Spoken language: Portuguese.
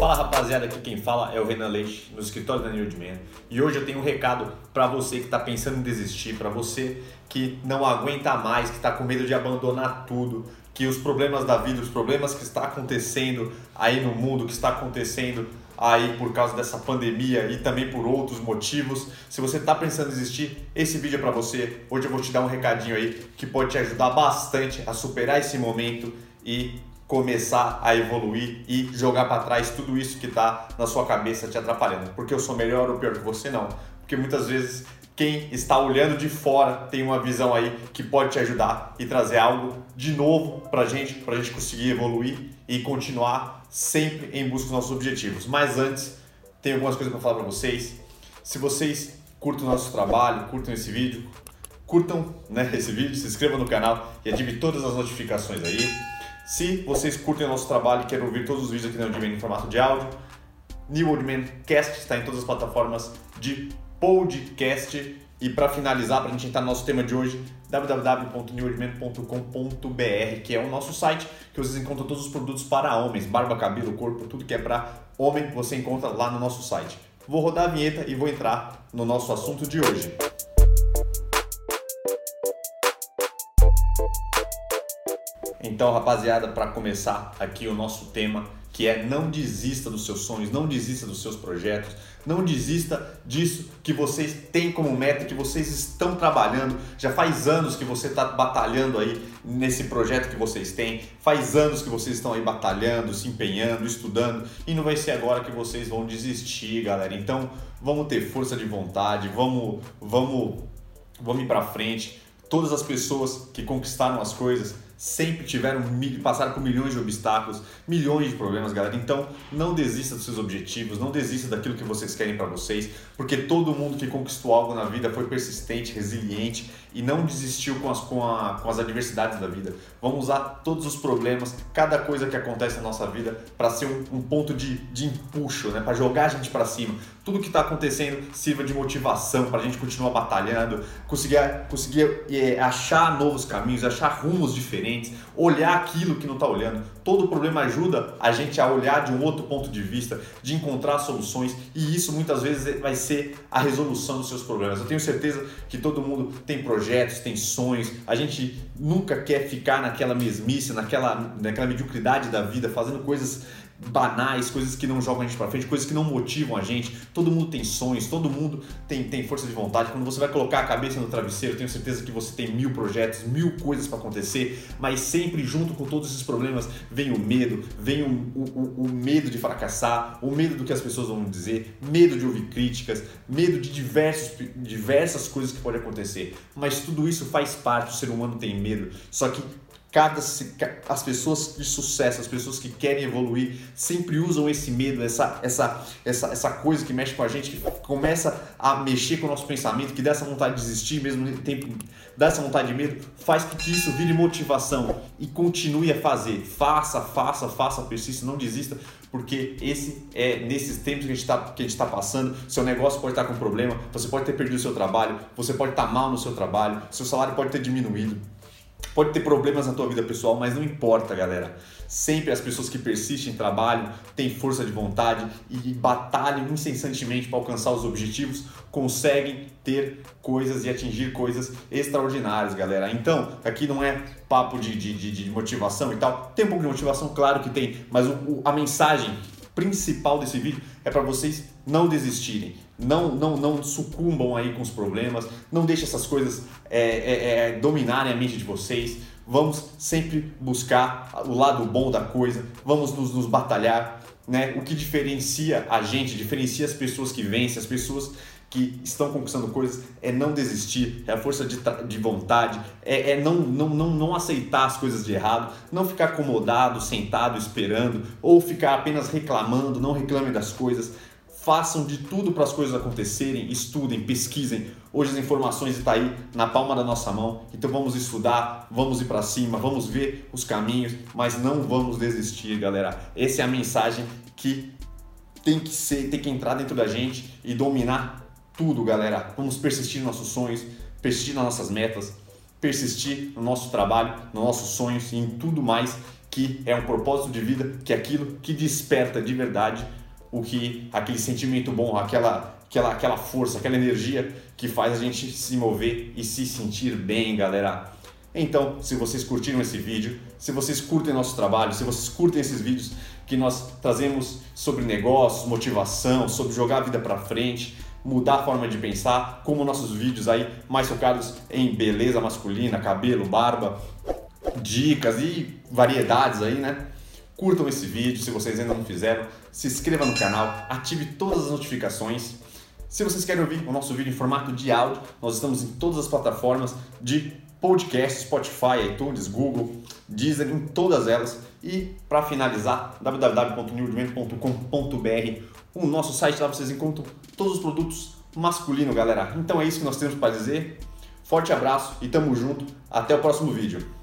Fala rapaziada, aqui quem fala é o Renan Leite, no escritório da Newdman. E hoje eu tenho um recado para você que está pensando em desistir, para você que não aguenta mais, que está com medo de abandonar tudo, que os problemas da vida, os problemas que está acontecendo aí no mundo, que está acontecendo aí por causa dessa pandemia e também por outros motivos. Se você está pensando em desistir, esse vídeo é para você. Hoje eu vou te dar um recadinho aí que pode te ajudar bastante a superar esse momento e começar a evoluir e jogar para trás tudo isso que está na sua cabeça te atrapalhando. Porque eu sou melhor ou pior que você não. Porque muitas vezes quem está olhando de fora tem uma visão aí que pode te ajudar e trazer algo de novo para gente, para a gente conseguir evoluir e continuar sempre em busca dos nossos objetivos. Mas antes, tem algumas coisas para falar para vocês. Se vocês curtem o nosso trabalho, curtem esse vídeo, curtam né, esse vídeo, se inscrevam no canal e ativem todas as notificações aí. Se vocês curtem o nosso trabalho e querem ouvir todos os vídeos aqui na Oldman em formato de áudio, New Oldman Cast está em todas as plataformas de podcast. E para finalizar, para a gente entrar no nosso tema de hoje, www.newoldman.com.br, que é o nosso site que vocês encontram todos os produtos para homens, barba, cabelo, corpo, tudo que é para homem, você encontra lá no nosso site. Vou rodar a vinheta e vou entrar no nosso assunto de hoje. Então, rapaziada, para começar aqui o nosso tema, que é não desista dos seus sonhos, não desista dos seus projetos, não desista disso que vocês têm como meta, que vocês estão trabalhando. Já faz anos que você está batalhando aí nesse projeto que vocês têm, faz anos que vocês estão aí batalhando, se empenhando, estudando, e não vai ser agora que vocês vão desistir, galera. Então, vamos ter força de vontade, vamos, vamos, vamos ir para frente. Todas as pessoas que conquistaram as coisas sempre tiveram passaram por milhões de obstáculos, milhões de problemas, galera. Então, não desista dos seus objetivos, não desista daquilo que vocês querem para vocês, porque todo mundo que conquistou algo na vida foi persistente, resiliente e não desistiu com as, com, a, com as adversidades da vida. Vamos usar todos os problemas, cada coisa que acontece na nossa vida para ser um, um, ponto de, de empuxo, né? para jogar a gente para cima. Tudo que está acontecendo sirva de motivação para a gente continuar batalhando, conseguir, conseguir é, achar novos caminhos, achar rumos diferentes, olhar aquilo que não está olhando. Todo problema ajuda a gente a olhar de um outro ponto de vista, de encontrar soluções e isso muitas vezes vai ser a resolução dos seus problemas. Eu tenho certeza que todo mundo tem projetos tem sonhos. A gente nunca quer ficar naquela mesmice, naquela, naquela mediocridade da vida, fazendo coisas banais, coisas que não jogam a gente para frente, coisas que não motivam a gente. Todo mundo tem sonhos, todo mundo tem, tem força de vontade. Quando você vai colocar a cabeça no travesseiro, tenho certeza que você tem mil projetos, mil coisas para acontecer, mas sempre junto com todos esses problemas o medo, vem o, o, o, medo de fracassar, o medo do que as pessoas vão dizer, medo de ouvir críticas, medo de diversos, diversas coisas que podem acontecer. Mas tudo isso faz parte, o ser humano tem medo. Só que Cada, as pessoas de sucesso, as pessoas que querem evoluir, sempre usam esse medo, essa, essa, essa, essa coisa que mexe com a gente, que começa a mexer com o nosso pensamento, que dá essa vontade de desistir, mesmo tempo, dá essa vontade de medo, faz com que isso vire motivação e continue a fazer. Faça, faça, faça, persista, não desista, porque esse é nesses tempos que a gente está tá passando, seu negócio pode estar com problema, você pode ter perdido o seu trabalho, você pode estar mal no seu trabalho, seu salário pode ter diminuído. Pode ter problemas na tua vida pessoal, mas não importa, galera. Sempre as pessoas que persistem, trabalham, têm força de vontade e batalham incessantemente para alcançar os objetivos, conseguem ter coisas e atingir coisas extraordinárias, galera. Então, aqui não é papo de, de, de, de motivação e tal. Tem um pouco de motivação, claro que tem, mas o, o, a mensagem principal desse vídeo é para vocês não desistirem, não, não, não sucumbam aí com os problemas, não deixem essas coisas é, é, é, dominarem a mente de vocês. Vamos sempre buscar o lado bom da coisa, vamos nos, nos batalhar. Né? O que diferencia a gente, diferencia as pessoas que vencem, as pessoas que estão conquistando coisas é não desistir, é a força de, de vontade, é, é, não, não, não, não aceitar as coisas de errado, não ficar acomodado, sentado, esperando, ou ficar apenas reclamando, não reclame das coisas. Façam de tudo para as coisas acontecerem, estudem, pesquisem. Hoje as informações estão aí na palma da nossa mão, então vamos estudar, vamos ir para cima, vamos ver os caminhos, mas não vamos desistir, galera. Essa é a mensagem que tem que ser, tem que entrar dentro da gente e dominar tudo, galera. Vamos persistir nos nossos sonhos, persistir nas nossas metas, persistir no nosso trabalho, nos nossos sonhos e em tudo mais que é um propósito de vida, que é aquilo que desperta de verdade o que aquele sentimento bom, aquela aquela aquela força, aquela energia que faz a gente se mover e se sentir bem, galera. Então, se vocês curtiram esse vídeo, se vocês curtem nosso trabalho, se vocês curtem esses vídeos que nós trazemos sobre negócios, motivação, sobre jogar a vida para frente, mudar a forma de pensar, como nossos vídeos aí mais focados em beleza masculina, cabelo, barba, dicas e variedades aí, né? Curtam esse vídeo se vocês ainda não fizeram, se inscreva no canal, ative todas as notificações. Se vocês querem ouvir o nosso vídeo em formato de áudio, nós estamos em todas as plataformas de podcast, Spotify, iTunes, Google, Deezer, em todas elas. E para finalizar, www.newdimento.com.br, o nosso site lá vocês encontram todos os produtos masculinos, galera. Então é isso que nós temos para dizer. Forte abraço e tamo junto. Até o próximo vídeo.